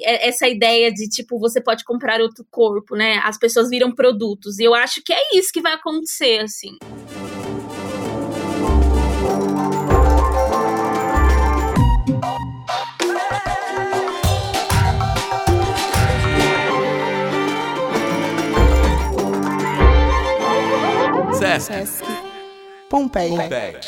É, essa ideia de, tipo, você pode comprar outro corpo, né? As pessoas viram produtos. E eu acho que é isso que vai acontecer, assim. Sesc. Sesc. Pompeia. Pompeia.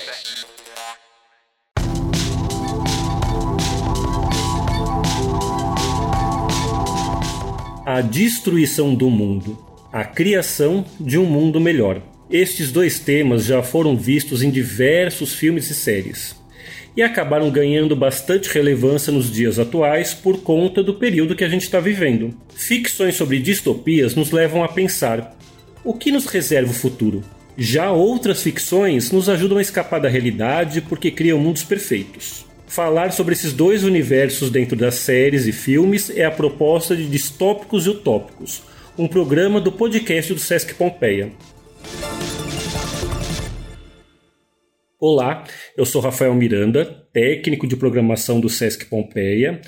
A destruição do mundo, a criação de um mundo melhor. Estes dois temas já foram vistos em diversos filmes e séries e acabaram ganhando bastante relevância nos dias atuais por conta do período que a gente está vivendo. Ficções sobre distopias nos levam a pensar: o que nos reserva o futuro? Já outras ficções nos ajudam a escapar da realidade porque criam mundos perfeitos. Falar sobre esses dois universos dentro das séries e filmes é a proposta de Distópicos e Utópicos, um programa do podcast do Sesc Pompeia. Olá, eu sou Rafael Miranda, técnico de programação do Sesc Pompeia,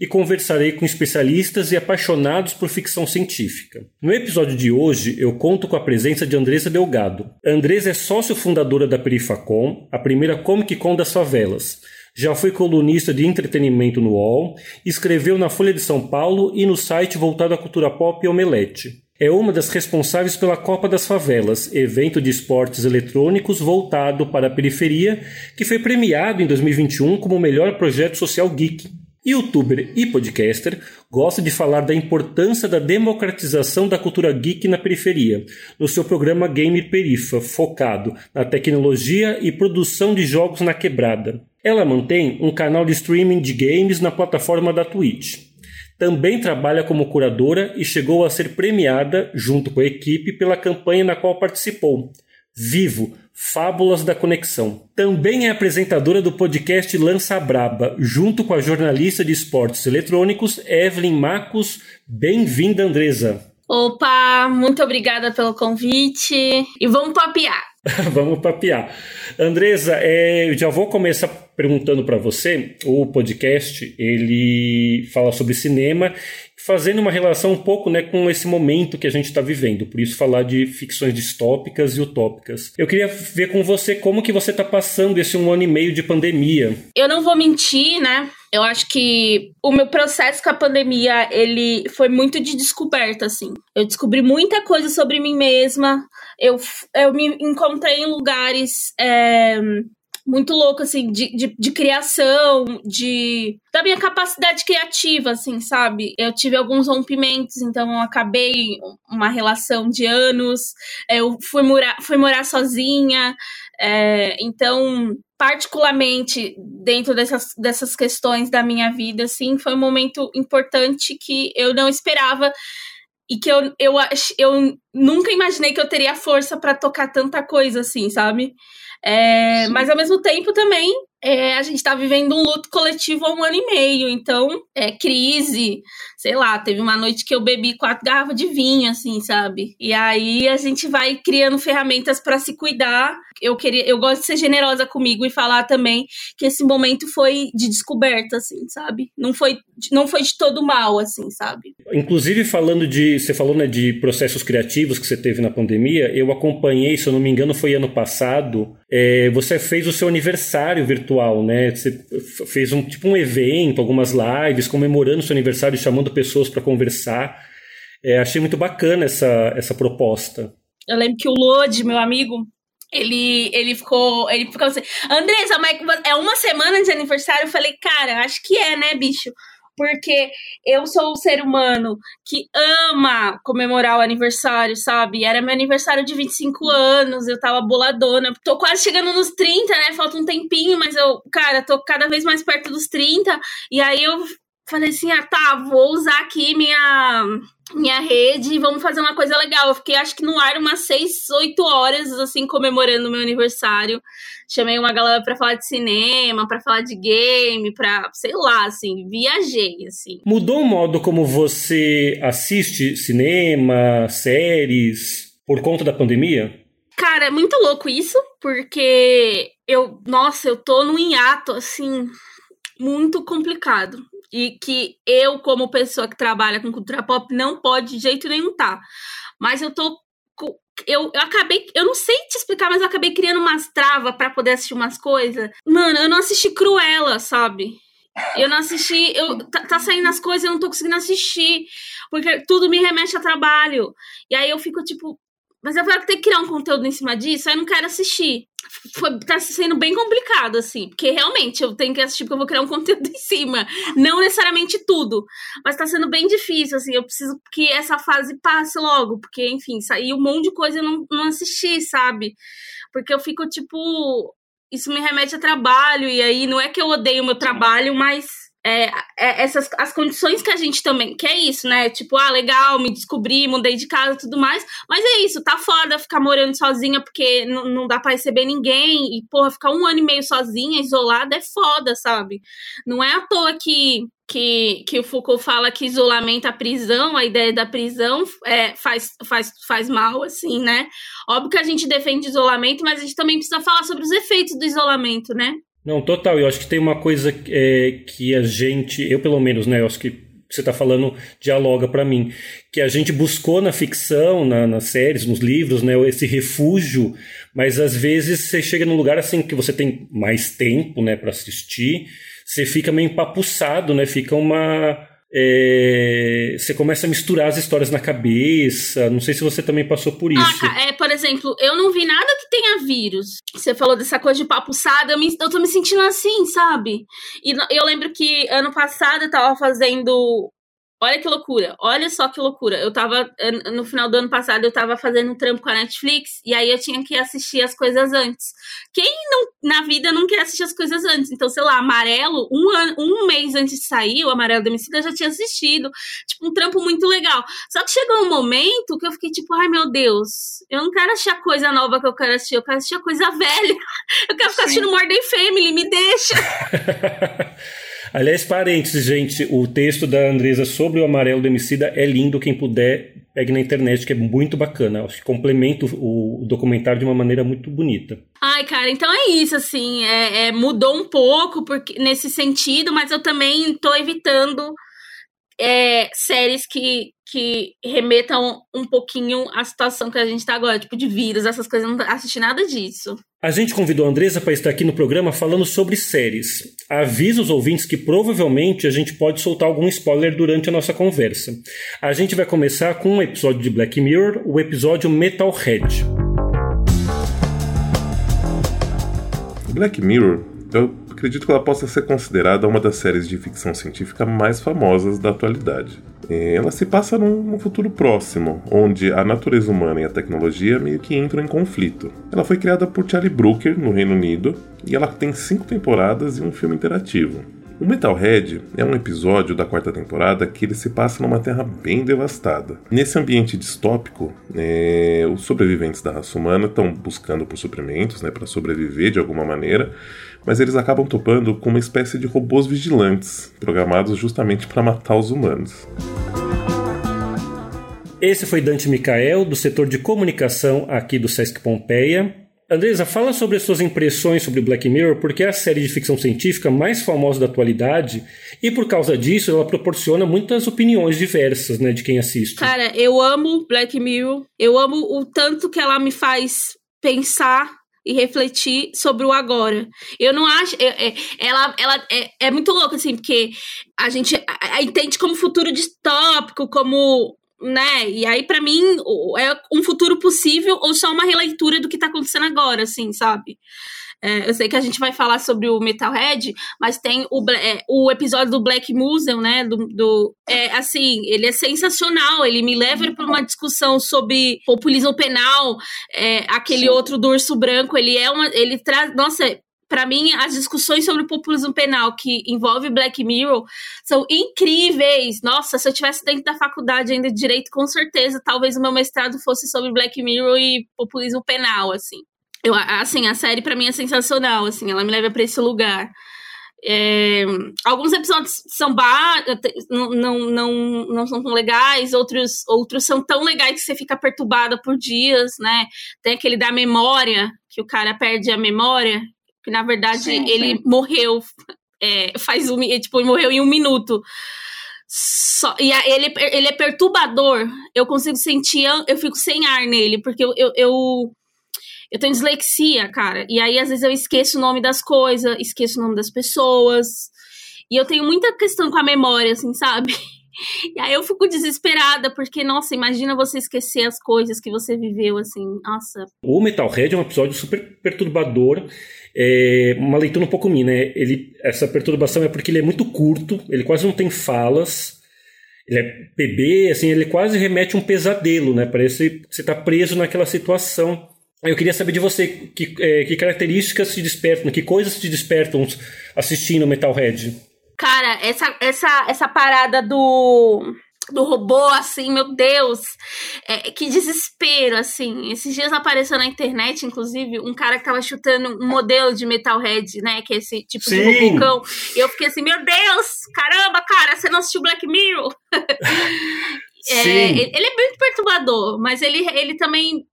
e conversarei com especialistas e apaixonados por ficção científica. No episódio de hoje, eu conto com a presença de Andresa Delgado. Andresa é sócio fundadora da Perifacom, a primeira Comic Con das favelas. Já foi colunista de entretenimento no UOL, escreveu na Folha de São Paulo e no site voltado à cultura pop Omelete. É uma das responsáveis pela Copa das Favelas, evento de esportes eletrônicos voltado para a periferia, que foi premiado em 2021 como o melhor projeto social geek. Youtuber e podcaster, gosta de falar da importância da democratização da cultura geek na periferia, no seu programa Game Perifa, focado na tecnologia e produção de jogos na quebrada. Ela mantém um canal de streaming de games na plataforma da Twitch. Também trabalha como curadora e chegou a ser premiada, junto com a equipe, pela campanha na qual participou. Vivo, Fábulas da Conexão. Também é apresentadora do podcast Lança Braba, junto com a jornalista de esportes eletrônicos Evelyn Macos. Bem-vinda, Andresa. Opa, muito obrigada pelo convite e vamos papear. vamos papear. Andresa, é, eu já vou começar perguntando para você. O podcast ele fala sobre cinema fazendo uma relação um pouco né, com esse momento que a gente está vivendo, por isso falar de ficções distópicas e utópicas. Eu queria ver com você como que você está passando esse um ano e meio de pandemia. Eu não vou mentir, né? Eu acho que o meu processo com a pandemia, ele foi muito de descoberta, assim. Eu descobri muita coisa sobre mim mesma. Eu, eu me encontrei em lugares é, muito louco, assim, de, de, de, criação, de. da minha capacidade criativa, assim, sabe? Eu tive alguns rompimentos, então eu acabei uma relação de anos, eu fui morar, fui morar sozinha, é, então. Particularmente dentro dessas, dessas questões da minha vida, assim, foi um momento importante que eu não esperava e que eu, eu, eu nunca imaginei que eu teria força para tocar tanta coisa assim, sabe? É, mas ao mesmo tempo também é, a gente está vivendo um luto coletivo há um ano e meio, então é crise, sei lá, teve uma noite que eu bebi quatro garrafas de vinho, assim, sabe? E aí a gente vai criando ferramentas para se cuidar. Eu queria, eu gosto de ser generosa comigo e falar também que esse momento foi de descoberta, assim, sabe? Não foi, não foi de todo mal, assim, sabe? Inclusive falando de, você falou, né, de processos criativos que você teve na pandemia, eu acompanhei, se eu não me engano, foi ano passado. É, você fez o seu aniversário virtual, né? Você fez um tipo um evento, algumas lives comemorando o seu aniversário, chamando pessoas para conversar. É, achei muito bacana essa, essa proposta. Eu lembro que o Lodi, meu amigo, ele, ele ficou. Ele ficou assim, Andressa, mas é uma semana de aniversário? Eu falei, cara, acho que é, né, bicho? Porque eu sou um ser humano que ama comemorar o aniversário, sabe? Era meu aniversário de 25 anos, eu tava boladona. Tô quase chegando nos 30, né? Falta um tempinho, mas eu, cara, tô cada vez mais perto dos 30. E aí eu falei assim: ah, tá, vou usar aqui minha, minha rede e vamos fazer uma coisa legal. Eu fiquei, acho que no ar, umas 6, 8 horas, assim, comemorando o meu aniversário. Chamei uma galera para falar de cinema, para falar de game, pra, sei lá, assim, viajei, assim. Mudou o modo como você assiste cinema, séries, por conta da pandemia? Cara, é muito louco isso, porque eu, nossa, eu tô num hiato, assim, muito complicado. E que eu, como pessoa que trabalha com cultura pop, não pode de jeito nenhum tá. Mas eu tô. Eu, eu acabei. Eu não sei te explicar, mas eu acabei criando umas travas para poder assistir umas coisas. Mano, eu não assisti Cruella, sabe? Eu não assisti. Eu, tá, tá saindo as coisas, eu não tô conseguindo assistir. Porque tudo me remete a trabalho. E aí eu fico tipo, mas eu vou ter que criar um conteúdo em cima disso, aí não quero assistir. Foi, tá sendo bem complicado, assim, porque realmente eu tenho que assistir porque eu vou criar um conteúdo em cima. Não necessariamente tudo, mas tá sendo bem difícil, assim. Eu preciso que essa fase passe logo, porque, enfim, saiu um monte de coisa e eu não, não assisti, sabe? Porque eu fico, tipo. Isso me remete a trabalho, e aí não é que eu odeio o meu trabalho, mas é, é, essas as condições que a gente também que é isso, né? Tipo, ah, legal, me descobri, mudei de casa tudo mais. Mas é isso, tá foda ficar morando sozinha porque não dá pra receber ninguém. E, porra, ficar um ano e meio sozinha, isolada, é foda, sabe? Não é à toa que que, que o Foucault fala que isolamento, a prisão, a ideia da prisão é, faz, faz, faz mal, assim, né? Óbvio que a gente defende isolamento, mas a gente também precisa falar sobre os efeitos do isolamento, né? Não, total. Eu acho que tem uma coisa é, que a gente, eu pelo menos, né? Eu acho que você está falando dialoga para mim, que a gente buscou na ficção, na, nas séries, nos livros, né, esse refúgio, mas às vezes você chega num lugar assim que você tem mais tempo, né, para assistir, você fica meio empapuçado, né, fica uma é, você começa a misturar as histórias na cabeça. Não sei se você também passou por ah, isso. Ah, é, por exemplo, eu não vi nada que tenha vírus. Você falou dessa coisa de papuçada, eu, me, eu tô me sentindo assim, sabe? E eu lembro que ano passado eu tava fazendo Olha que loucura, olha só que loucura. Eu tava, no final do ano passado, eu tava fazendo um trampo com a Netflix e aí eu tinha que assistir as coisas antes. Quem não, na vida não quer assistir as coisas antes? Então, sei lá, Amarelo, um, ano, um mês antes de sair, o Amarelo da eu já tinha assistido. Tipo, um trampo muito legal. Só que chegou um momento que eu fiquei tipo, ai meu Deus, eu não quero achar coisa nova que eu quero assistir, eu quero assistir a coisa velha. Eu quero ficar Sim. assistindo Mordem Family, me deixa. Aliás, parênteses, gente, o texto da Andresa sobre o amarelo do Emicida é lindo, quem puder, pegue na internet, que é muito bacana. Acho que complementa o, documentário de uma maneira muito bonita. Ai, cara, então é isso, assim, é, é, mudou um pouco porque, nesse sentido, mas eu também tô evitando é, séries que, que remetam um pouquinho à situação que a gente tá agora, tipo de vírus, essas coisas, não assisti nada disso. A gente convidou a Andresa para estar aqui no programa falando sobre séries. Avisa os ouvintes que provavelmente a gente pode soltar algum spoiler durante a nossa conversa. A gente vai começar com um episódio de Black Mirror, o episódio Metalhead. Black Mirror, eu acredito que ela possa ser considerada uma das séries de ficção científica mais famosas da atualidade. Ela se passa num futuro próximo, onde a natureza humana e a tecnologia meio que entram em conflito. Ela foi criada por Charlie Brooker, no Reino Unido, e ela tem cinco temporadas e um filme interativo. O Metalhead é um episódio da quarta temporada que ele se passa numa terra bem devastada. Nesse ambiente distópico, é, os sobreviventes da raça humana estão buscando por suprimentos né, para sobreviver de alguma maneira, mas eles acabam topando com uma espécie de robôs vigilantes, programados justamente para matar os humanos. Esse foi Dante Micael, do setor de comunicação aqui do Sesc Pompeia. Andresa, fala sobre as suas impressões sobre Black Mirror, porque é a série de ficção científica mais famosa da atualidade e por causa disso ela proporciona muitas opiniões diversas, né, de quem assiste. Cara, eu amo Black Mirror. Eu amo o tanto que ela me faz pensar e refletir sobre o agora. Eu não acho. É, é, ela ela é, é muito louca, assim, porque a gente a, entende como futuro distópico, como né? E aí, para mim, é um futuro possível ou só uma releitura do que tá acontecendo agora, assim, sabe? É, eu sei que a gente vai falar sobre o Metalhead, mas tem o, é, o episódio do Black Museum, né? Do, do, é, assim, ele é sensacional. Ele me leva para uma discussão sobre populismo penal. É, aquele Sim. outro do urso branco, ele é uma. Ele traz. Nossa, para mim, as discussões sobre o populismo penal que envolve Black Mirror são incríveis. Nossa, se eu tivesse dentro da faculdade ainda de direito, com certeza, talvez o meu mestrado fosse sobre Black Mirror e populismo penal, assim. Eu, assim, a série para mim é sensacional, assim, ela me leva para esse lugar. É, alguns episódios são não, não, não, não são tão legais, outros, outros são tão legais que você fica perturbada por dias, né? Tem aquele da memória, que o cara perde a memória, na verdade sim, ele sim. morreu é, faz um, tipo, morreu em um minuto. Só, e a, ele, ele é perturbador. Eu consigo sentir, eu fico sem ar nele, porque eu, eu, eu, eu tenho dislexia, cara. E aí, às vezes, eu esqueço o nome das coisas, esqueço o nome das pessoas. E eu tenho muita questão com a memória, assim, sabe? E aí eu fico desesperada, porque, nossa, imagina você esquecer as coisas que você viveu, assim, nossa. O Metalhead é um episódio super perturbador, é uma leitura um pouco minha, né? Ele, essa perturbação é porque ele é muito curto, ele quase não tem falas, ele é bebê, assim, ele quase remete a um pesadelo, né? Parece que você está preso naquela situação. Eu queria saber de você que, é, que características te despertam, que coisas te despertam assistindo Metalhead. Cara, essa, essa, essa parada do do robô, assim, meu Deus, é, que desespero, assim. Esses dias apareceu na internet, inclusive, um cara que tava chutando um modelo de Metalhead, né, que é esse tipo Sim. de robocão, e eu fiquei assim, meu Deus, caramba, cara, você não assistiu Black Mirror? é, ele, ele é muito perturbador, mas ele, ele também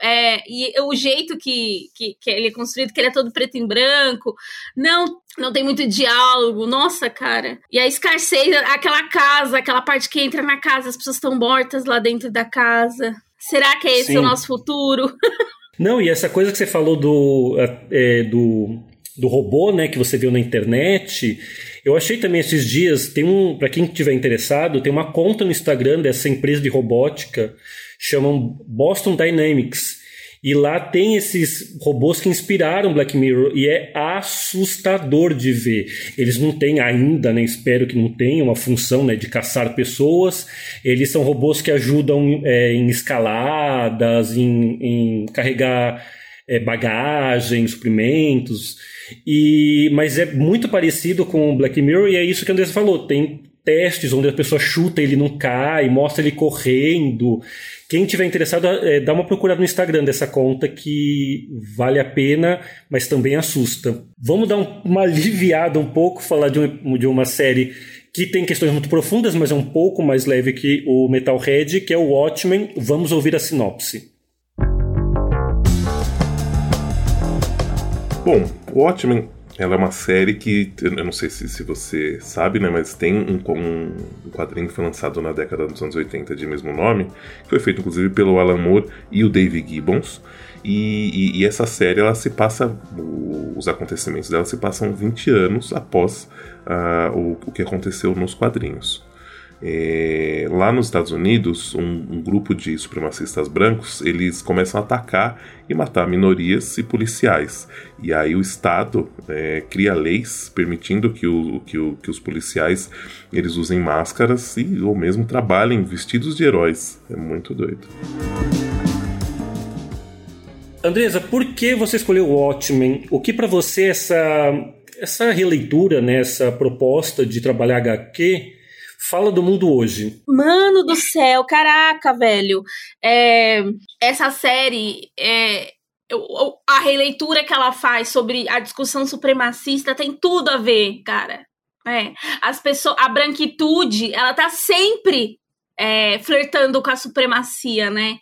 é, e o jeito que, que, que, ele é construído, que ele é todo preto e branco, não não tem muito diálogo, nossa, cara. E a escassez, aquela casa, aquela parte que entra na casa, as pessoas estão mortas lá dentro da casa. Será que é esse Sim. o nosso futuro? não, e essa coisa que você falou do, é, do, do robô, né, que você viu na internet, eu achei também esses dias, tem um, para quem tiver interessado, tem uma conta no Instagram dessa empresa de robótica chamam Boston Dynamics. E lá tem esses robôs que inspiraram Black Mirror e é assustador de ver. Eles não têm ainda, né, espero que não tenham, uma função né, de caçar pessoas. Eles são robôs que ajudam é, em escaladas, em, em carregar é, bagagem, suprimentos. E, mas é muito parecido com o Black Mirror e é isso que a Andressa falou. Tem testes onde a pessoa chuta ele não cai, mostra ele correndo. Quem tiver interessado, é, dá uma procurada no Instagram dessa conta que vale a pena, mas também assusta. Vamos dar um, uma aliviada um pouco, falar de, um, de uma série que tem questões muito profundas, mas é um pouco mais leve que o Metalhead, que é o Watchmen. Vamos ouvir a sinopse. Bom, Watchmen ela é uma série que, eu não sei se, se você sabe, né, mas tem um, um, quadrinho que foi lançado na década dos anos 80 de mesmo nome, que foi feito inclusive pelo Alan Moore e o Dave Gibbons. E, e, e essa série, ela se passa, os acontecimentos dela se passam 20 anos após uh, o, o que aconteceu nos quadrinhos. É, lá nos Estados Unidos, um, um, grupo de supremacistas brancos eles começam a atacar e matar minorias e policiais. E aí o Estado é, cria leis permitindo que, o, que, o, que os policiais eles usem máscaras e ou mesmo trabalhem vestidos de heróis. É muito doido. Andresa, por que você escolheu o Watchmen? O que para você essa essa releitura, né, essa proposta de trabalhar HQ Fala do mundo hoje. Mano do céu, caraca, velho. É, essa série é, a releitura que ela faz sobre a discussão supremacista tem tudo a ver, cara. É, as pessoas, a branquitude, ela tá sempre é, flertando com a supremacia, né?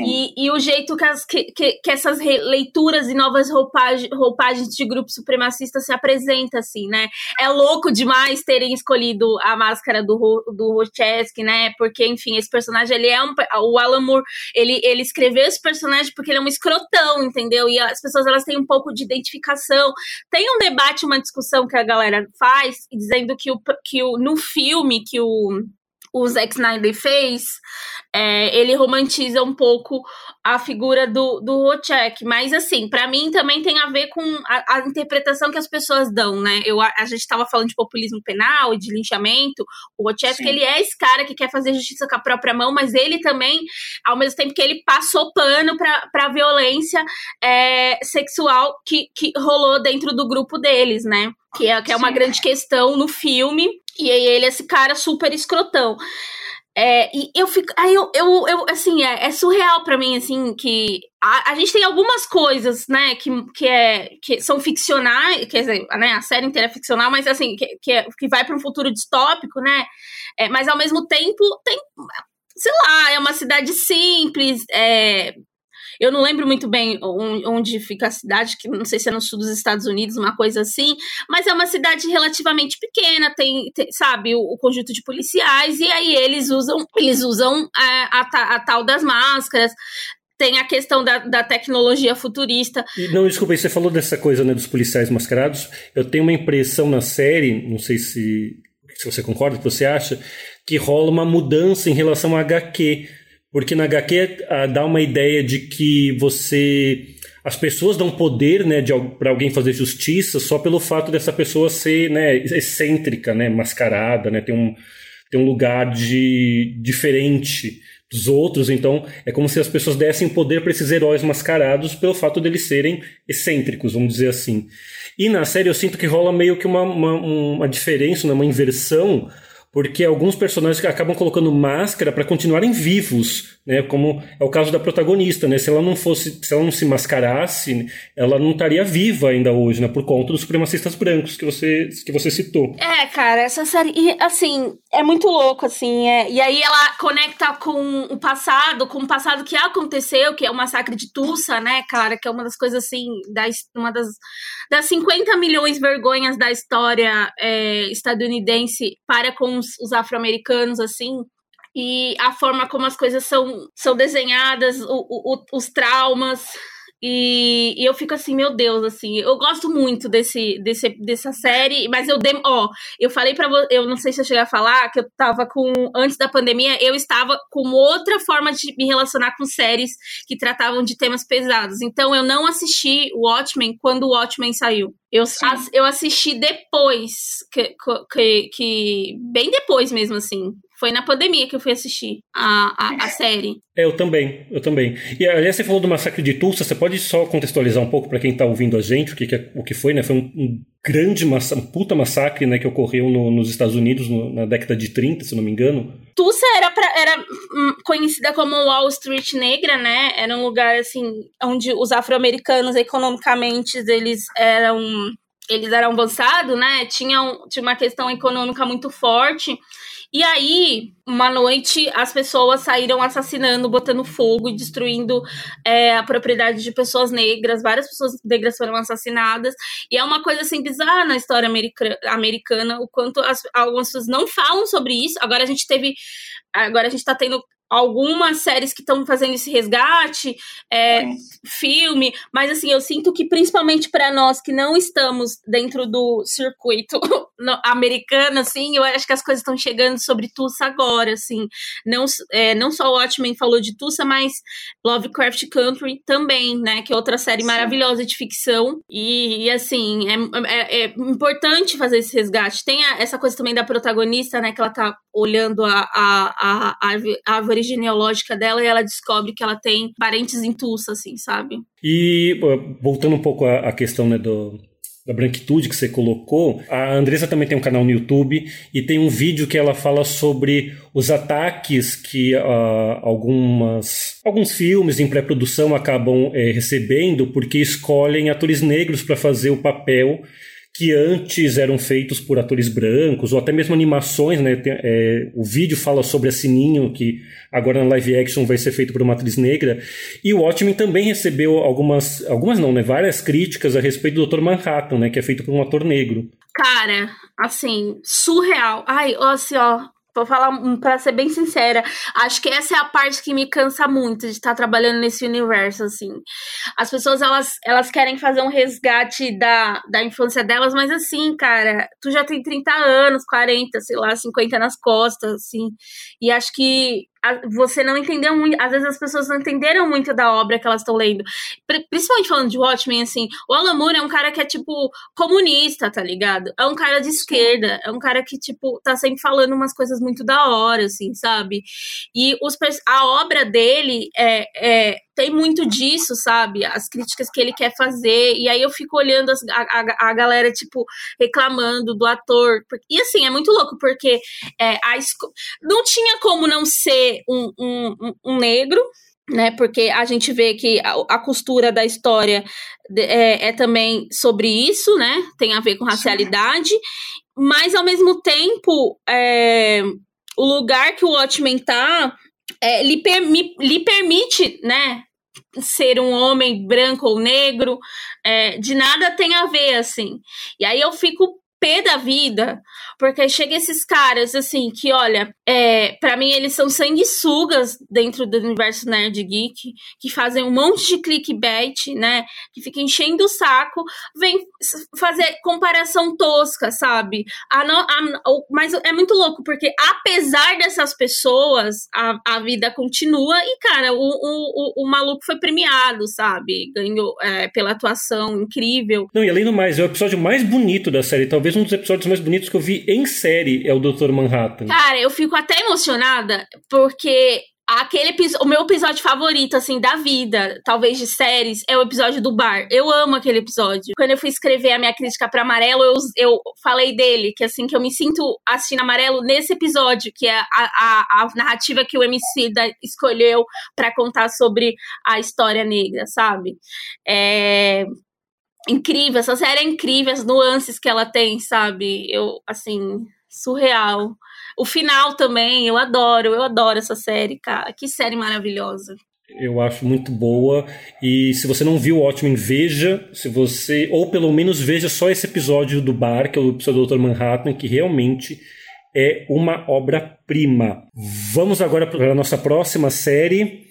E, e, o jeito que, as, que, que, que essas leituras e novas roupagem, roupagens de grupos supremacistas se apresentam, assim, né? É louco demais terem escolhido a máscara do, do Rocheski, né? Porque, enfim, esse personagem, ele é um... O Alan Moore, ele, ele escreveu esse personagem porque ele é um escrotão, entendeu? E as pessoas, elas têm um pouco de identificação. Tem um debate, uma discussão que a galera faz, dizendo que, o, que o, no filme que o o Zack Snyder fez, é, ele romantiza um pouco a figura do, do Rochek. Mas, assim, para mim também tem a ver com a, a, interpretação que as pessoas dão, né? Eu, a, a gente estava falando de populismo penal e de linchamento. O Rochek, ele é esse cara que quer fazer justiça com a própria mão, mas ele também, ao mesmo tempo que ele passou pano pra, pra violência é, sexual que, que rolou dentro do grupo deles, né? Que é, que é uma grande questão no filme. E aí ele é esse cara super escrotão. É, e eu fico. Aí eu, eu, eu assim, é, é surreal para mim, assim, que a, a, gente tem algumas coisas, né, que, que, é, que são ficcionais, quer dizer, né, a série inteira é ficcional, mas assim, que, que, é, que vai para um futuro distópico, né? É, mas ao mesmo tempo tem. Sei lá, é uma cidade simples, é, Eu não lembro muito bem onde fica a cidade, que não sei se é no sul dos Estados Unidos, uma coisa assim, mas é uma cidade relativamente pequena, tem, tem sabe, o, o, conjunto de policiais, e aí eles usam, eles usam a, a, a tal das máscaras, tem a questão da, da tecnologia futurista. Não, desculpa, você falou dessa coisa né, dos policiais mascarados. Eu tenho uma impressão na série, não sei se, se você concorda, que você acha, que rola uma mudança em relação a HQ. Porque na HQ ah, dá uma ideia de que você. As pessoas dão poder né, para alguém fazer justiça só pelo fato dessa pessoa ser né, excêntrica, né, mascarada, né, ter, um, ter um lugar de diferente dos outros. Então, é como se as pessoas dessem poder para esses heróis mascarados pelo fato deles serem excêntricos, vamos dizer assim. E na série eu sinto que rola meio que uma, uma, uma diferença, né, uma inversão porque alguns personagens acabam colocando máscara para continuarem vivos, né? Como é o caso da protagonista, né? Se ela não fosse, se ela não se mascarasse, ela não estaria viva ainda hoje, né? Por conta dos supremacistas brancos que você que você citou. É, cara, essa série, e, assim, é muito louco, assim, é, e aí ela conecta com o passado, com o passado que aconteceu, que é o massacre de Tulsa, né, cara, que é uma das coisas assim, das, uma das das 50 milhões vergonhas da história é, estadunidense para com os, os afro-americanos, assim, e a forma como as coisas são, são desenhadas, o, o, os traumas, e, e, eu fico assim, meu Deus, assim, eu gosto muito desse, desse dessa série, mas eu dem, ó, eu falei para você, eu não sei se eu cheguei a falar que eu tava com antes da pandemia, eu estava com outra forma de me relacionar com séries que tratavam de temas pesados. Então eu não assisti Watchmen quando o Watchmen saiu. Eu, eu assisti depois, que, que, que, bem depois mesmo, assim. Foi na pandemia que eu fui assistir a, a, a, série. É, eu também, eu também. E aliás, você falou do massacre de Tulsa, você pode só contextualizar um pouco para quem está ouvindo a gente o que, que, é, o que foi, né? Foi um, um grande massa, um puta massacre, né, que ocorreu no, nos Estados Unidos no, na década de 30, se não me engano. Tulsa era, pra, era hum, conhecida como Wall Street negra, né? Era um lugar assim onde os afro-americanos economicamente eles eram eles eram avançados, né? Tinham tinha uma questão econômica muito forte. E aí, uma noite, as pessoas saíram assassinando, botando fogo e destruindo é, a propriedade de pessoas negras. Várias pessoas negras foram assassinadas. E é uma coisa assim bizarra na história americana, americana o quanto as, algumas pessoas não falam sobre isso. Agora a gente teve. Agora a gente tá tendo algumas séries que estão fazendo esse resgate, é, filme, mas assim, eu sinto que principalmente para nós que não estamos dentro do circuito americano, assim, eu acho que as coisas estão chegando sobre Tulsa agora, assim, não, é, não só o Watchmen falou de Tulsa, mas Lovecraft Country também, né, que é outra série Sim. maravilhosa de ficção, e, e assim, é, é, é, importante fazer esse resgate, tem a, essa coisa também da protagonista, né, que ela tá olhando a, a, a, a árvore genealógica dela e ela descobre que ela tem parentes em Tulsa, assim, sabe? E voltando um pouco à, questão né, do, da branquitude que você colocou, a Andressa também tem um canal no YouTube e tem um vídeo que ela fala sobre os ataques que uh, algumas, alguns filmes em pré-produção acabam é, recebendo porque escolhem atores negros para fazer o papel que antes eram feitos por atores brancos, ou até mesmo animações, né? Tem, é, o vídeo fala sobre a Sininho, que agora na live action vai ser feito por uma atriz negra. E o Watchmen também recebeu algumas, algumas não, né? Várias críticas a respeito do Dr. Manhattan, né? Que é feito por um ator negro. Cara, assim, surreal. Ai, assim, ó, Vou falar, para ser bem sincera, acho que essa é a parte que me cansa muito de estar trabalhando nesse universo, assim. As pessoas, elas, elas querem fazer um resgate da, da infância delas, mas assim, cara, tu já tem 30 anos, 40, sei lá, 50 nas costas, assim. E acho que você não entendeu muito. Às vezes as pessoas não entenderam muito da obra que elas estão lendo. Principalmente falando de Watchmen, assim, o Alan Moore é um cara que é, tipo, comunista, tá ligado? É um cara de esquerda, é um cara que, tipo, tá sempre falando umas coisas muito da hora, assim, sabe? E os, a obra dele é, é tem muito disso, sabe? As críticas que ele quer fazer. E aí eu fico olhando as, a, a, a, galera, tipo, reclamando do ator. E assim, é muito louco, porque é, a não tinha como não ser um, um, um negro, né? Porque a gente vê que a, a costura da história é, é, também sobre isso, né? Tem a ver com racialidade. Mas ao mesmo tempo, é, o lugar que o Watchmen tá é, lhe, per, me, lhe permite, né, ser um homem branco ou negro, é, de nada tem a ver, assim. E aí eu fico pé da vida, porque chega esses caras, assim, que, olha, é, para mim eles são sanguessugas dentro do universo nerd geek, que fazem um monte de clickbait, né, que fica enchendo o saco, vem fazer comparação tosca, sabe? A não, a, mas é muito louco, porque apesar dessas pessoas, a, a vida continua e, cara, o, o, o, o maluco foi premiado, sabe? Ganhou é, pela atuação incrível. Não, e além do mais, é o episódio mais bonito da série, talvez talvez um dos episódios mais bonitos que eu vi em série é o Dr. Manhattan. Cara, eu fico até emocionada porque aquele o meu episódio favorito assim da vida, talvez de séries, é o episódio do bar. Eu amo aquele episódio. Quando eu fui escrever a minha crítica para Amarelo, eu, eu falei dele, que assim que eu me sinto assistindo Amarelo nesse episódio, que é a, a, a narrativa que o MC da, escolheu para contar sobre a história negra, sabe? É, incrível, essa série é incrível, as nuances que ela tem, sabe? Eu, assim, surreal. O final também, eu adoro, eu adoro essa série, cara. Que série maravilhosa. Eu acho muito boa. E se você não viu o Watchmen, veja. Se você. Ou pelo menos veja só esse episódio do bar, que é o episódio do Dr. Manhattan, que realmente é uma obra-prima. Vamos agora para a nossa próxima série.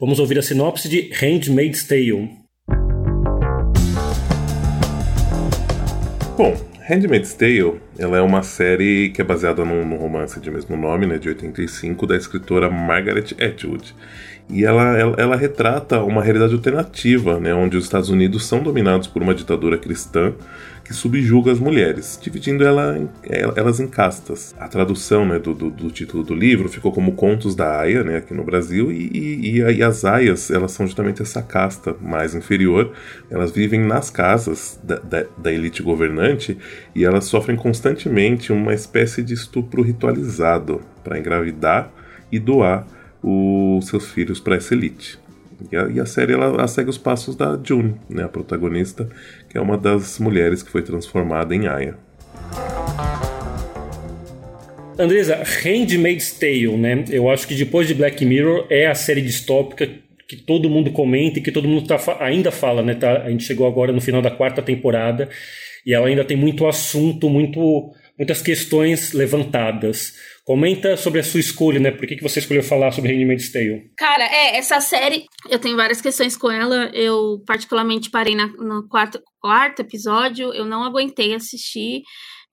Vamos ouvir a sinopse de Handmaid's Tale. Bom, Handmaid's Tale ela é uma série que é baseada num, num, romance de mesmo nome, né, de 85, da escritora Margaret Atwood. E ela, ela, ela, retrata uma realidade alternativa, né, onde os Estados Unidos são dominados por uma ditadura cristã que subjuga as mulheres, dividindo ela elas em castas. A tradução né, do, do, do, título do livro ficou como Contos da Aya, né, aqui no Brasil, e, e, e, as aias elas são justamente essa casta mais inferior. Elas vivem nas casas da, da, da elite governante e elas sofrem constantemente uma espécie de estupro ritualizado para engravidar e doar os seus filhos para essa elite. E a, e a série ela, ela, segue os passos da June, né, a protagonista, que é uma das mulheres que foi transformada em Aya. Andresa, Handmaid's Tale, né? Eu acho que depois de Black Mirror é a série distópica que todo mundo comenta e que todo mundo tá, ainda fala, né? Tá, a gente chegou agora no final da quarta temporada e ela ainda tem muito assunto, muito, muitas questões levantadas. Comenta sobre a sua escolha, né? Por que, que você escolheu falar sobre Handmaid's Tale? Cara, é, essa série, eu tenho várias questões com ela. Eu, particularmente, parei na, no quarto, quarto episódio, eu não aguentei assistir.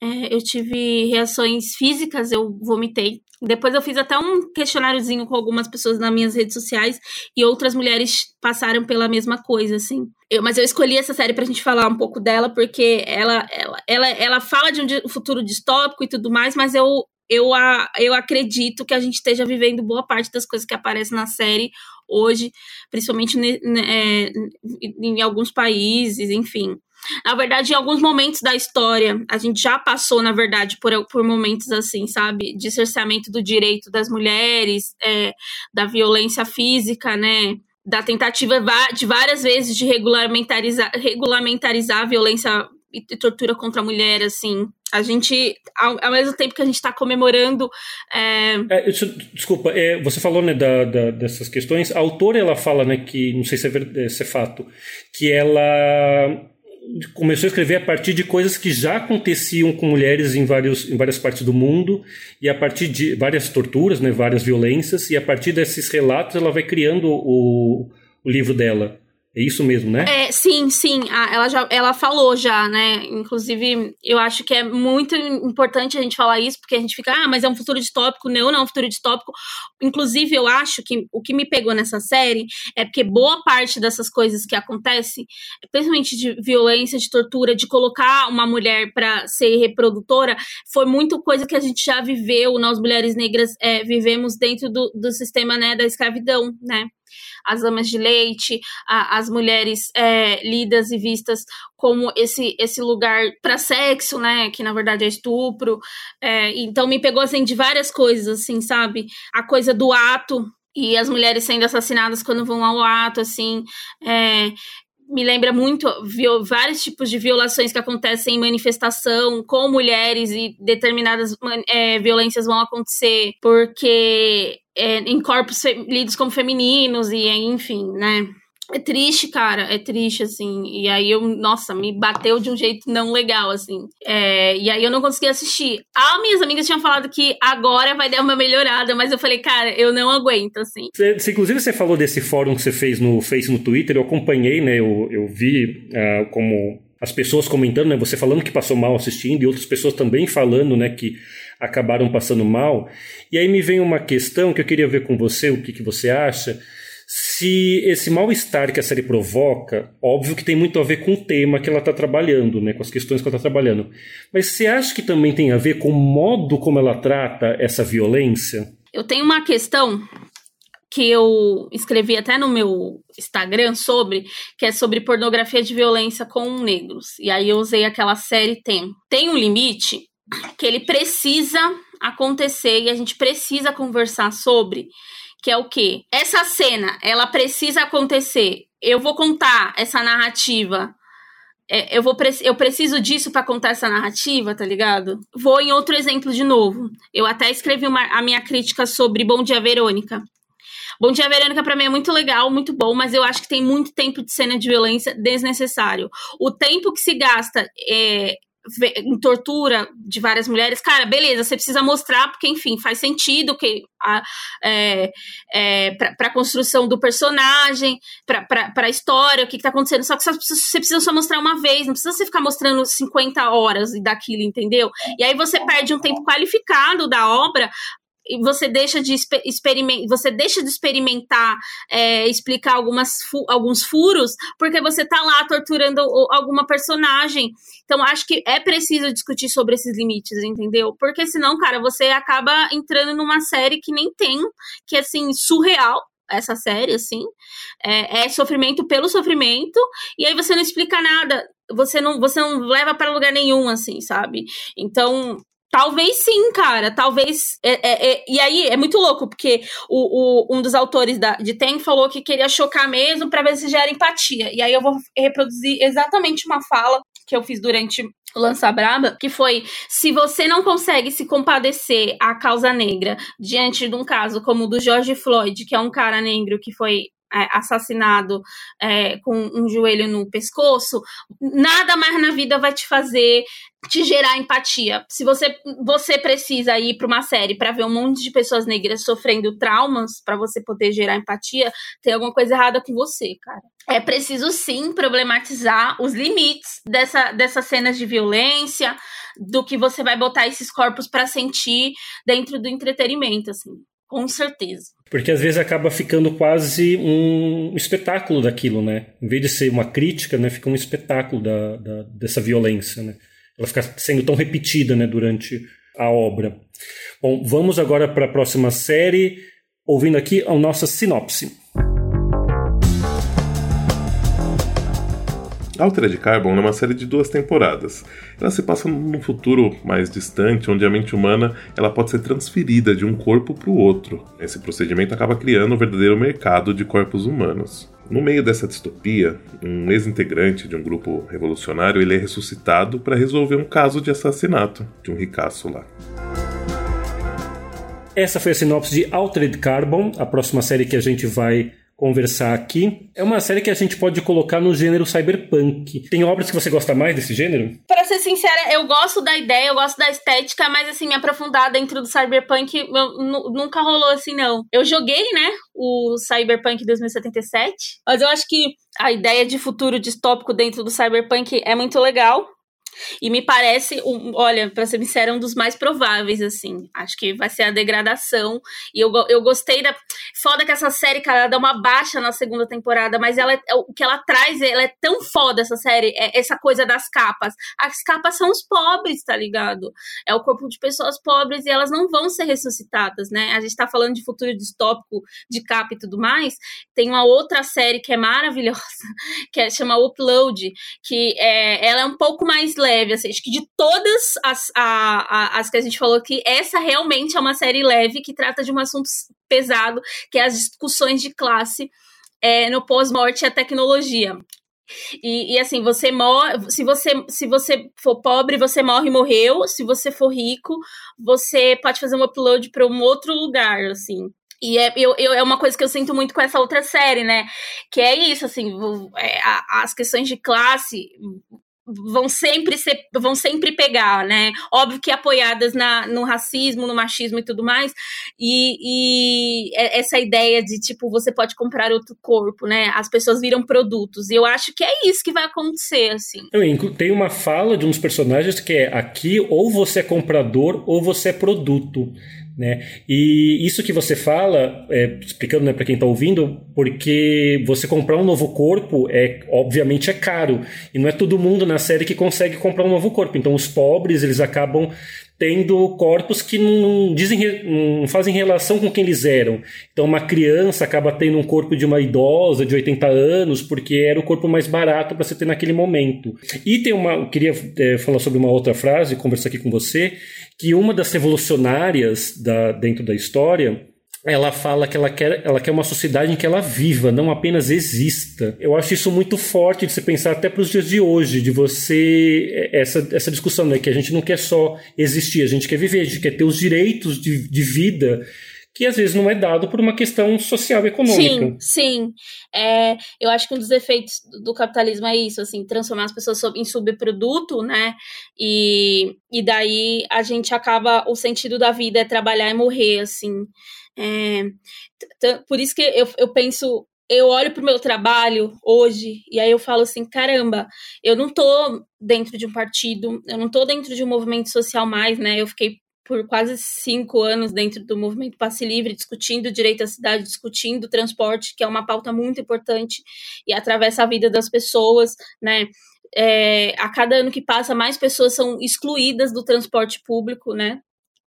É, eu tive reações físicas, eu vomitei. Depois eu fiz até um questionáriozinho com algumas pessoas nas minhas redes sociais e outras mulheres passaram pela mesma coisa, assim. Eu, mas eu escolhi essa série pra gente falar um pouco dela, porque ela, ela, ela, ela fala de um futuro distópico e tudo mais, mas eu, eu, a, eu acredito que a gente esteja vivendo boa parte das coisas que aparecem na série hoje, principalmente ne, ne, é, em alguns países, enfim. Na verdade, em alguns momentos da história, a gente já passou, na verdade, por, por momentos assim, sabe? De cerceamento do direito das mulheres, é, da violência física, né? Da tentativa de várias vezes de regulamentarizar, regulamentarizar a violência e tortura contra a mulher, assim. A gente, ao, ao mesmo tempo que a gente está comemorando. É... É, isso, desculpa, é, você falou né, da, da, dessas questões. A autora ela fala né, que, não sei se é, se é fato, que ela começou a escrever a partir de coisas que já aconteciam com mulheres em, vários, em várias partes do mundo e a partir de várias torturas, né, várias violências, e a partir desses relatos ela vai criando o, o livro dela. É isso mesmo, né? É, sim, sim. ela já ela falou já, né? Inclusive, eu acho que é muito importante a gente falar isso, porque a gente fica, ah, mas é um futuro distópico. Não, não é um futuro distópico. Inclusive, eu acho que o que me pegou nessa série é porque boa parte dessas coisas que acontecem, principalmente de violência, de tortura, de colocar uma mulher para ser reprodutora, foi muito coisa que a gente já viveu, nós mulheres negras é, vivemos dentro do, do sistema né, da escravidão, né? As amas de leite, a, as mulheres é, lidas e vistas como esse, esse lugar para sexo, né? Que na verdade é estupro. É, então me pegou assim de várias coisas, assim, sabe? A coisa do ato e as mulheres sendo assassinadas quando vão ao ato, assim. É, me lembra muito viol, vários tipos de violações que acontecem em manifestação com mulheres e determinadas é, violências vão acontecer porque é, em corpos lidos como femininos e enfim, né? É triste, cara, é triste, assim. E aí eu, nossa, me bateu de um jeito não legal, assim. É, e aí eu não consegui assistir. Ah, minhas amigas tinham falado que agora vai dar uma melhorada, mas eu falei, cara, eu não aguento, assim. Você, inclusive, você falou desse fórum que você fez no Face no Twitter, eu acompanhei, né? Eu, eu vi uh, como as pessoas comentando, né? Você falando que passou mal assistindo e outras pessoas também falando, né? Que acabaram passando mal. E aí me vem uma questão que eu queria ver com você, o que, que você acha se esse mal-estar que a série provoca, óbvio que tem muito a ver com o tema que ela está trabalhando, né, com as questões que ela está trabalhando. Mas você acha que também tem a ver com o modo como ela trata essa violência? Eu tenho uma questão que eu escrevi até no meu Instagram sobre, que é sobre pornografia de violência com negros. E aí eu usei aquela série Tem. Tem um limite que ele precisa acontecer e a gente precisa conversar sobre, que é o quê? Essa cena, ela precisa acontecer. Eu vou contar essa narrativa. É, eu, vou eu preciso disso para contar essa narrativa, tá ligado? Vou em outro exemplo de novo. Eu até escrevi uma, a minha crítica sobre Bom Dia Verônica. Bom Dia Verônica para mim é muito legal, muito bom, mas eu acho que tem muito tempo de cena de violência desnecessário. O tempo que se gasta é, em tortura de várias mulheres, cara, beleza, você precisa mostrar, porque, enfim, faz sentido que a, é, é, para a construção do personagem, para a história, o que, está acontecendo. Só que você precisa, você precisa só mostrar uma vez, não precisa você ficar mostrando 50 horas daquilo, entendeu? E aí você perde um tempo qualificado da obra você deixa de experimentar, você deixa de experimentar, é, explicar algumas fu alguns furos, porque você tá lá torturando alguma personagem. Então, acho que é preciso discutir sobre esses limites, entendeu? Porque senão, cara, você acaba entrando numa série que nem tem, que é assim, surreal, essa série, assim. É, é, sofrimento pelo sofrimento, e aí você não explica nada. Você não, você não leva para lugar nenhum, assim, sabe? Então, Talvez sim, cara. Talvez. É, é, é, e aí é muito louco, porque o, o, um dos autores da, de Tem falou que queria chocar mesmo para ver se gera empatia. E aí eu vou reproduzir exatamente uma fala que eu fiz durante Lança Braba, que foi: se você não consegue se compadecer à causa negra diante de um caso como o do George Floyd, que é um cara negro que foi assassinado é, com um joelho no pescoço, nada mais na vida vai te fazer te gerar empatia. Se você você precisa ir para uma série para ver um monte de pessoas negras sofrendo traumas para você poder gerar empatia, tem alguma coisa errada com você, cara. É preciso sim problematizar os limites dessa, dessas cenas de violência, do que você vai botar esses corpos para sentir dentro do entretenimento, assim. Com certeza. Porque às vezes acaba ficando quase um espetáculo daquilo, né? Em vez de ser uma crítica, né? Fica um espetáculo da, da dessa violência, né? Ela fica sendo tão repetida, né? Durante a obra. Bom, vamos agora para a próxima série, ouvindo aqui a nossa sinopse. Altered Carbon é uma série de duas temporadas. Ela se passa num futuro mais distante, onde a mente humana ela pode ser transferida de um corpo para o outro. Esse procedimento acaba criando um verdadeiro mercado de corpos humanos. No meio dessa distopia, um ex-integrante de um grupo revolucionário ele é ressuscitado para resolver um caso de assassinato de um ricaço lá. Essa foi a sinopse de Altered Carbon, a próxima série que a gente vai conversar aqui. É uma série que a gente pode colocar no gênero cyberpunk. Tem obras que você gosta mais desse gênero? Para ser sincera, eu gosto da ideia, eu gosto da estética, mas assim, me aprofundar dentro do cyberpunk nunca rolou assim, não. Eu joguei, né, o Cyberpunk 2077, mas eu acho que a ideia de futuro distópico dentro do cyberpunk é muito legal. E me parece, um, olha, para ser sincera, um dos mais prováveis, assim. Acho que vai ser a degradação. E eu, eu gostei da. Foda que essa série, cara, ela dá uma baixa na segunda temporada, mas ela, é, o que ela traz, ela é tão foda, essa série, é essa coisa das capas. As capas são os pobres, tá ligado? É o corpo de pessoas pobres e elas não vão ser ressuscitadas, né? A gente tá falando de futuro distópico, de capa e tudo mais. Tem uma outra série que é maravilhosa, que é, chama Upload, que é, ela é um pouco mais leve, assim, acho que de todas as, a, a, as que a gente falou aqui, essa realmente é uma série leve que trata de um assunto pesado, que é as discussões de classe é, no pós-morte e a tecnologia. E, e, assim, você morre. Se você, se você for pobre, você morre e morreu. Se você for rico, você pode fazer um upload para um outro lugar, assim. E é, eu, eu, é uma coisa que eu sinto muito com essa outra série, né? Que é isso, assim, é, as questões de classe vão sempre ser, vão sempre pegar, né? Óbvio que apoiadas na, no racismo, no machismo e tudo mais, e, e essa ideia de tipo você pode comprar outro corpo, né? As pessoas viram produtos. E eu acho que é isso que vai acontecer, assim. Tem uma fala de uns personagens que é aqui ou você é comprador ou você é produto. Né? E isso que você fala, é, explicando né, para quem está ouvindo, porque você comprar um novo corpo é obviamente é caro e não é todo mundo na série que consegue comprar um novo corpo. Então os pobres eles acabam tendo corpos que não, dizem, não fazem relação com quem eles eram. Então, uma criança acaba tendo um corpo de uma idosa de 80 anos, porque era o corpo mais barato para você ter naquele momento. E tem uma. Eu queria é, falar sobre uma outra frase, conversar aqui com você, que uma das revolucionárias da, dentro da história ela fala que ela quer, ela quer uma sociedade em que ela viva, não apenas exista. Eu acho isso muito forte de se pensar até para os dias de hoje, de você essa, essa discussão, né, que a gente não quer só existir, a gente quer viver, a gente quer ter os direitos de, de vida que às vezes não é dado por uma questão social e econômica. Sim, sim. É, eu acho que um dos efeitos do capitalismo é isso, assim, transformar as pessoas em subproduto, né? E, e daí a gente acaba, o sentido da vida é trabalhar e morrer, assim. É, por isso que eu, eu penso, eu olho para o meu trabalho hoje e aí eu falo assim, caramba, eu não tô dentro de um partido, eu não tô dentro de um movimento social mais, né? Eu fiquei por quase cinco anos dentro do movimento Passe Livre, discutindo direito à cidade, discutindo transporte, que é uma pauta muito importante e atravessa a vida das pessoas, né? É, a cada ano que passa, mais pessoas são excluídas do transporte público, né?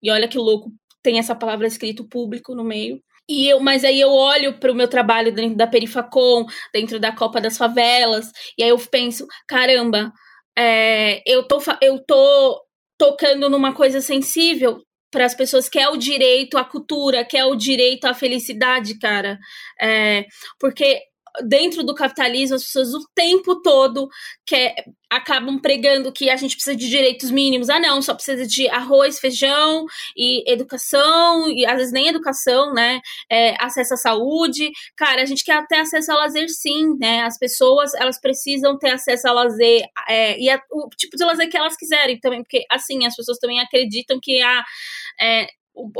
E olha que louco, tem essa palavra escrito público no meio. E eu, mas aí eu olho para o meu trabalho dentro da Perifacom, dentro da Copa das Favelas, e aí eu penso, caramba, é, eu, tô, eu tô tocando numa coisa sensível para as pessoas que é o direito à cultura, que é o direito à felicidade, cara. É, porque dentro do capitalismo, as pessoas o tempo todo quer, acabam pregando que a gente precisa de direitos mínimos. Ah, não, só precisa de arroz, feijão e educação, e às vezes nem educação, né? É, acesso à saúde. Cara, a gente quer ter acesso a lazer, sim, né? As pessoas, elas precisam ter acesso a lazer, é, e a, o tipo de lazer que elas quiserem também, porque, assim, as pessoas também acreditam que a. É, o,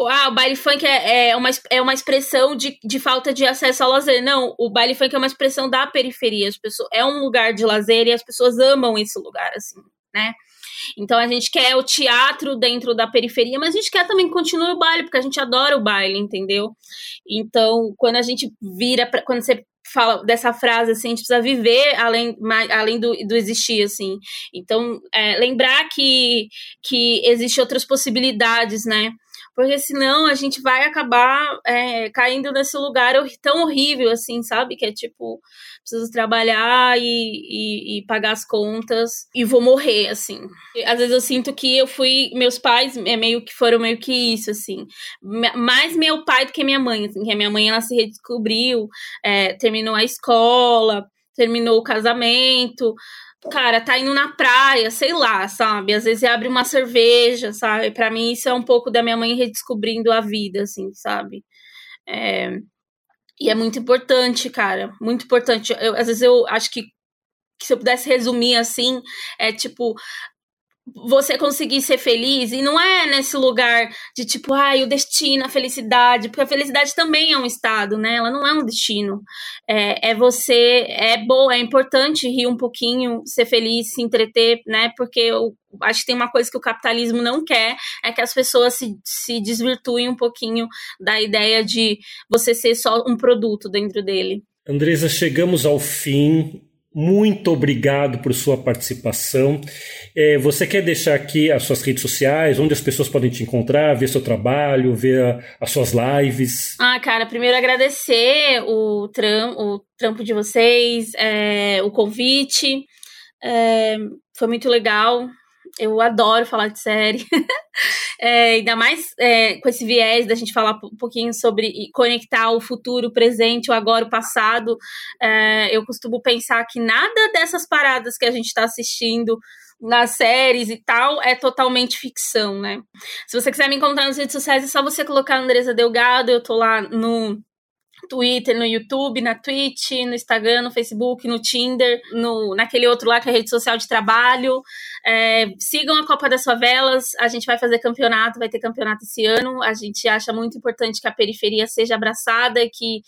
ah, o baile funk é, é, uma, é uma expressão de, de falta de acesso ao lazer. Não, o baile funk é uma expressão da periferia. As pessoas, é um lugar de lazer e as pessoas amam esse lugar, assim, né? Então a gente quer o teatro dentro da periferia, mas a gente quer também continuar o baile, porque a gente adora o baile, entendeu? Então, quando a gente vira, pra, quando você fala dessa frase assim, a gente precisa viver além, além do, do existir, assim. Então, é, lembrar que, que existem outras possibilidades, né? Porque senão a gente vai acabar é, caindo nesse lugar tão horrível, assim, sabe? Que é tipo, preciso trabalhar e, e, e, pagar as contas e vou morrer, assim. Às vezes eu sinto que eu fui, meus pais é meio que foram meio que isso, assim. Mais meu pai do que minha mãe, assim, que a minha mãe ela se redescobriu, é, terminou a escola, terminou o casamento cara, tá indo na praia, sei lá, sabe? Às vezes abre uma cerveja, sabe? Para mim isso é um pouco da minha mãe redescobrindo a vida, assim, sabe? É... E é muito importante, cara, muito importante. Eu, às vezes eu acho que, que se eu pudesse resumir assim, é tipo, você conseguir ser feliz e não é nesse lugar de tipo, ai, o destino, a felicidade, porque a felicidade também é um estado, né? Ela não é um destino. É, é você, é bom, é importante rir um pouquinho, ser feliz, se entreter, né? Porque eu acho que tem uma coisa que o capitalismo não quer, é que as pessoas se, se desvirtuem um pouquinho da ideia de você ser só um produto dentro dele. Andresa, chegamos ao fim muito obrigado por sua participação. É, você quer deixar aqui as suas redes sociais, onde as pessoas podem te encontrar, ver seu trabalho, ver a, as suas lives? Ah, cara, primeiro agradecer o, tram, o trampo de vocês, é, o convite. É, foi muito legal. Eu adoro falar de série. é, ainda mais é, com esse viés da gente falar um pouquinho sobre conectar o futuro, o presente, o agora, o passado. É, eu costumo pensar que nada dessas paradas que a gente está assistindo nas séries e tal, é totalmente ficção, né? Se você quiser me encontrar nas redes sociais, é só você colocar Andresa Delgado, eu tô lá no Twitter, no YouTube, na Twitch, no Instagram, no Facebook, no Tinder, no, naquele outro lá que é a rede social de trabalho. É, sigam a Copa das Favelas, a gente vai fazer campeonato, vai ter campeonato esse ano. A gente acha muito importante que a periferia seja abraçada, que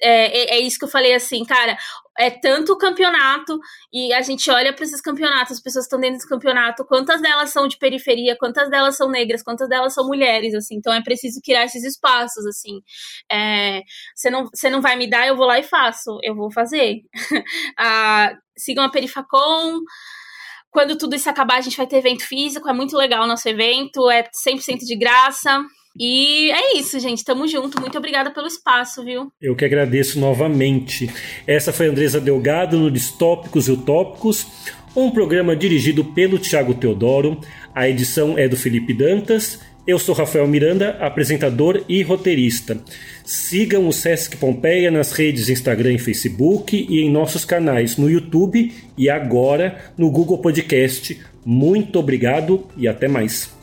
é, é, é, isso que eu falei assim, cara. É tanto campeonato e a gente olha para esses campeonatos, as pessoas estão dentro desse campeonato, quantas delas são de periferia, quantas delas são negras, quantas delas são mulheres, assim. Então é preciso criar esses espaços, assim. É, você não, você não vai me dar, eu vou lá e faço. Eu vou fazer. ah, sigam a Perifacom. Quando tudo isso acabar, a gente vai ter evento físico. É muito legal o nosso evento, é 100% de graça. E é isso, gente. Tamo junto. Muito obrigada pelo espaço, viu? Eu que agradeço novamente. Essa foi a Andresa Delgado no Distópicos e Utópicos, um programa dirigido pelo Tiago Teodoro. A edição é do Felipe Dantas. Eu sou Rafael Miranda, apresentador e roteirista. Sigam o Sesc Pompeia nas redes Instagram e Facebook e em nossos canais no YouTube e agora no Google Podcast. Muito obrigado e até mais.